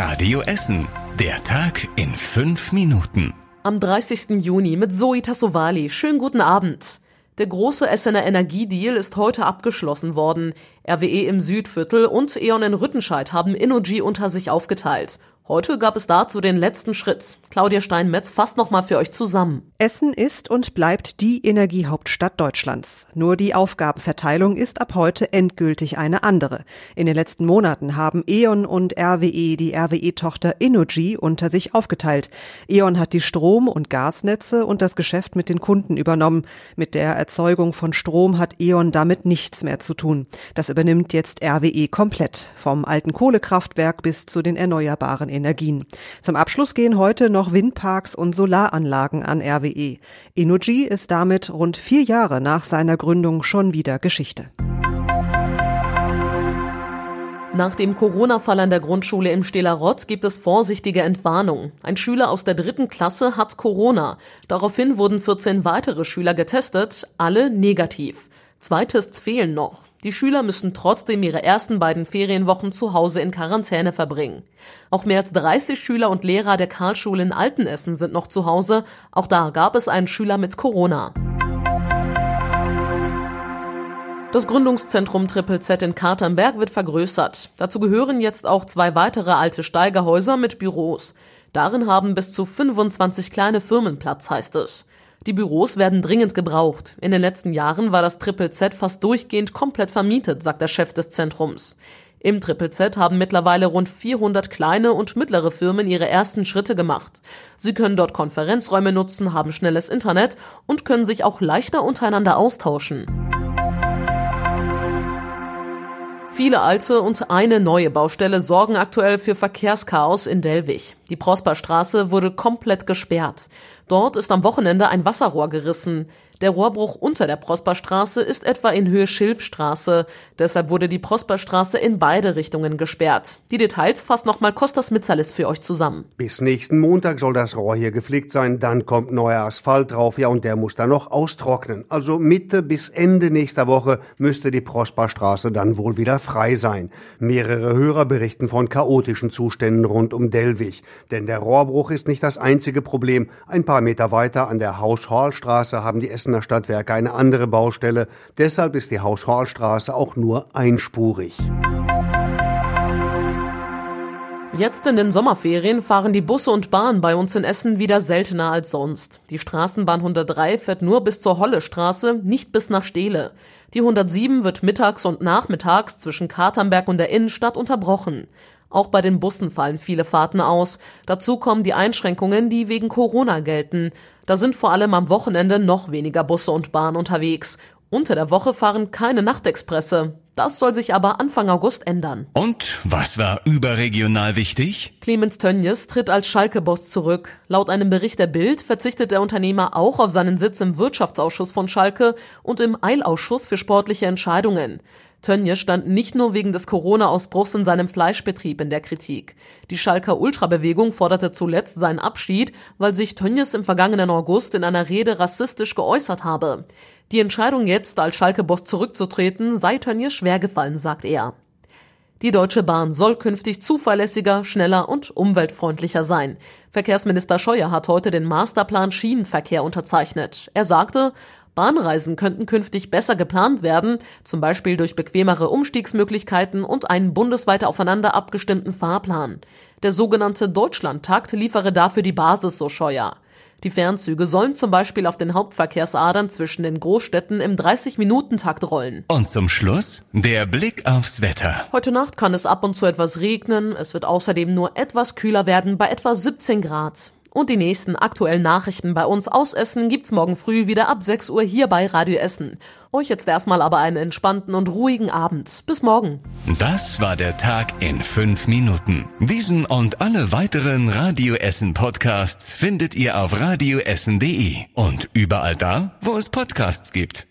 Radio Essen. Der Tag in fünf Minuten. Am 30. Juni mit Zoe Tassovali. Schönen guten Abend. Der große Essener Energiedeal ist heute abgeschlossen worden. RWE im Südviertel und E.ON in Rüttenscheid haben Innogy unter sich aufgeteilt. Heute gab es dazu den letzten Schritt. Claudia Steinmetz fasst nochmal für euch zusammen. Essen ist und bleibt die Energiehauptstadt Deutschlands. Nur die Aufgabenverteilung ist ab heute endgültig eine andere. In den letzten Monaten haben E.ON und RWE die RWE-Tochter Innogy unter sich aufgeteilt. E.ON hat die Strom- und Gasnetze und das Geschäft mit den Kunden übernommen. Mit der Erzeugung von Strom hat E.ON damit nichts mehr zu tun. Das übernimmt jetzt RWE komplett. Vom alten Kohlekraftwerk bis zu den erneuerbaren Energien. Zum Abschluss gehen heute noch Windparks und Solaranlagen an RWE. Innogy ist damit rund vier Jahre nach seiner Gründung schon wieder Geschichte. Nach dem Corona-Fall an der Grundschule im Stählerrott gibt es vorsichtige Entwarnung. Ein Schüler aus der dritten Klasse hat Corona. Daraufhin wurden 14 weitere Schüler getestet, alle negativ. Zwei Tests fehlen noch. Die Schüler müssen trotzdem ihre ersten beiden Ferienwochen zu Hause in Quarantäne verbringen. Auch mehr als 30 Schüler und Lehrer der Karlschule in Altenessen sind noch zu Hause. Auch da gab es einen Schüler mit Corona. Das Gründungszentrum Triple Z in Katernberg wird vergrößert. Dazu gehören jetzt auch zwei weitere alte Steigerhäuser mit Büros. Darin haben bis zu 25 kleine Firmen Platz, heißt es. Die Büros werden dringend gebraucht. In den letzten Jahren war das Triple Z fast durchgehend komplett vermietet, sagt der Chef des Zentrums. Im Triple Z haben mittlerweile rund 400 kleine und mittlere Firmen ihre ersten Schritte gemacht. Sie können dort Konferenzräume nutzen, haben schnelles Internet und können sich auch leichter untereinander austauschen. Viele alte und eine neue Baustelle sorgen aktuell für Verkehrschaos in Delwig. Die Prosperstraße wurde komplett gesperrt. Dort ist am Wochenende ein Wasserrohr gerissen. Der Rohrbruch unter der Prosperstraße ist etwa in Höhe Schilfstraße. Deshalb wurde die Prosperstraße in beide Richtungen gesperrt. Die Details fasst nochmal Kostas Mitzalis für euch zusammen. Bis nächsten Montag soll das Rohr hier geflickt sein, dann kommt neuer Asphalt drauf, ja, und der muss dann noch austrocknen. Also Mitte bis Ende nächster Woche müsste die Prosperstraße dann wohl wieder frei sein. Mehrere Hörer berichten von chaotischen Zuständen rund um Delwig. Denn der Rohrbruch ist nicht das einzige Problem. Ein paar Meter weiter an der Haus-Horl-Straße haben die Essener Stadtwerke eine andere Baustelle. Deshalb ist die Haus-Horl-Straße auch nur einspurig. Jetzt in den Sommerferien fahren die Busse und Bahnen bei uns in Essen wieder seltener als sonst. Die Straßenbahn 103 fährt nur bis zur Hollestraße, nicht bis nach Stehle. Die 107 wird mittags und nachmittags zwischen Katernberg und der Innenstadt unterbrochen. Auch bei den Bussen fallen viele Fahrten aus. Dazu kommen die Einschränkungen, die wegen Corona gelten. Da sind vor allem am Wochenende noch weniger Busse und Bahnen unterwegs. Unter der Woche fahren keine Nachtexpresse. Das soll sich aber Anfang August ändern. Und was war überregional wichtig? Clemens Tönjes tritt als Schalke-Boss zurück. Laut einem Bericht der Bild verzichtet der Unternehmer auch auf seinen Sitz im Wirtschaftsausschuss von Schalke und im Eilausschuss für sportliche Entscheidungen. Tönje stand nicht nur wegen des Corona-Ausbruchs in seinem Fleischbetrieb in der Kritik. Die Schalker Ultrabewegung forderte zuletzt seinen Abschied, weil sich Tönjes im vergangenen August in einer Rede rassistisch geäußert habe. Die Entscheidung jetzt, als Schalke-Boss zurückzutreten, sei Tönjes schwer gefallen, sagt er. Die Deutsche Bahn soll künftig zuverlässiger, schneller und umweltfreundlicher sein. Verkehrsminister Scheuer hat heute den Masterplan Schienenverkehr unterzeichnet. Er sagte, Bahnreisen könnten künftig besser geplant werden, zum Beispiel durch bequemere Umstiegsmöglichkeiten und einen bundesweit aufeinander abgestimmten Fahrplan. Der sogenannte Deutschlandtakt liefere dafür die Basis, so Scheuer. Die Fernzüge sollen zum Beispiel auf den Hauptverkehrsadern zwischen den Großstädten im 30-Minuten-Takt rollen. Und zum Schluss der Blick aufs Wetter. Heute Nacht kann es ab und zu etwas regnen. Es wird außerdem nur etwas kühler werden bei etwa 17 Grad. Und die nächsten aktuellen Nachrichten bei uns aus Essen gibt's morgen früh wieder ab 6 Uhr hier bei Radio Essen. Euch jetzt erstmal aber einen entspannten und ruhigen Abend. Bis morgen. Das war der Tag in fünf Minuten. Diesen und alle weiteren Radio Essen Podcasts findet ihr auf radioessen.de und überall da, wo es Podcasts gibt.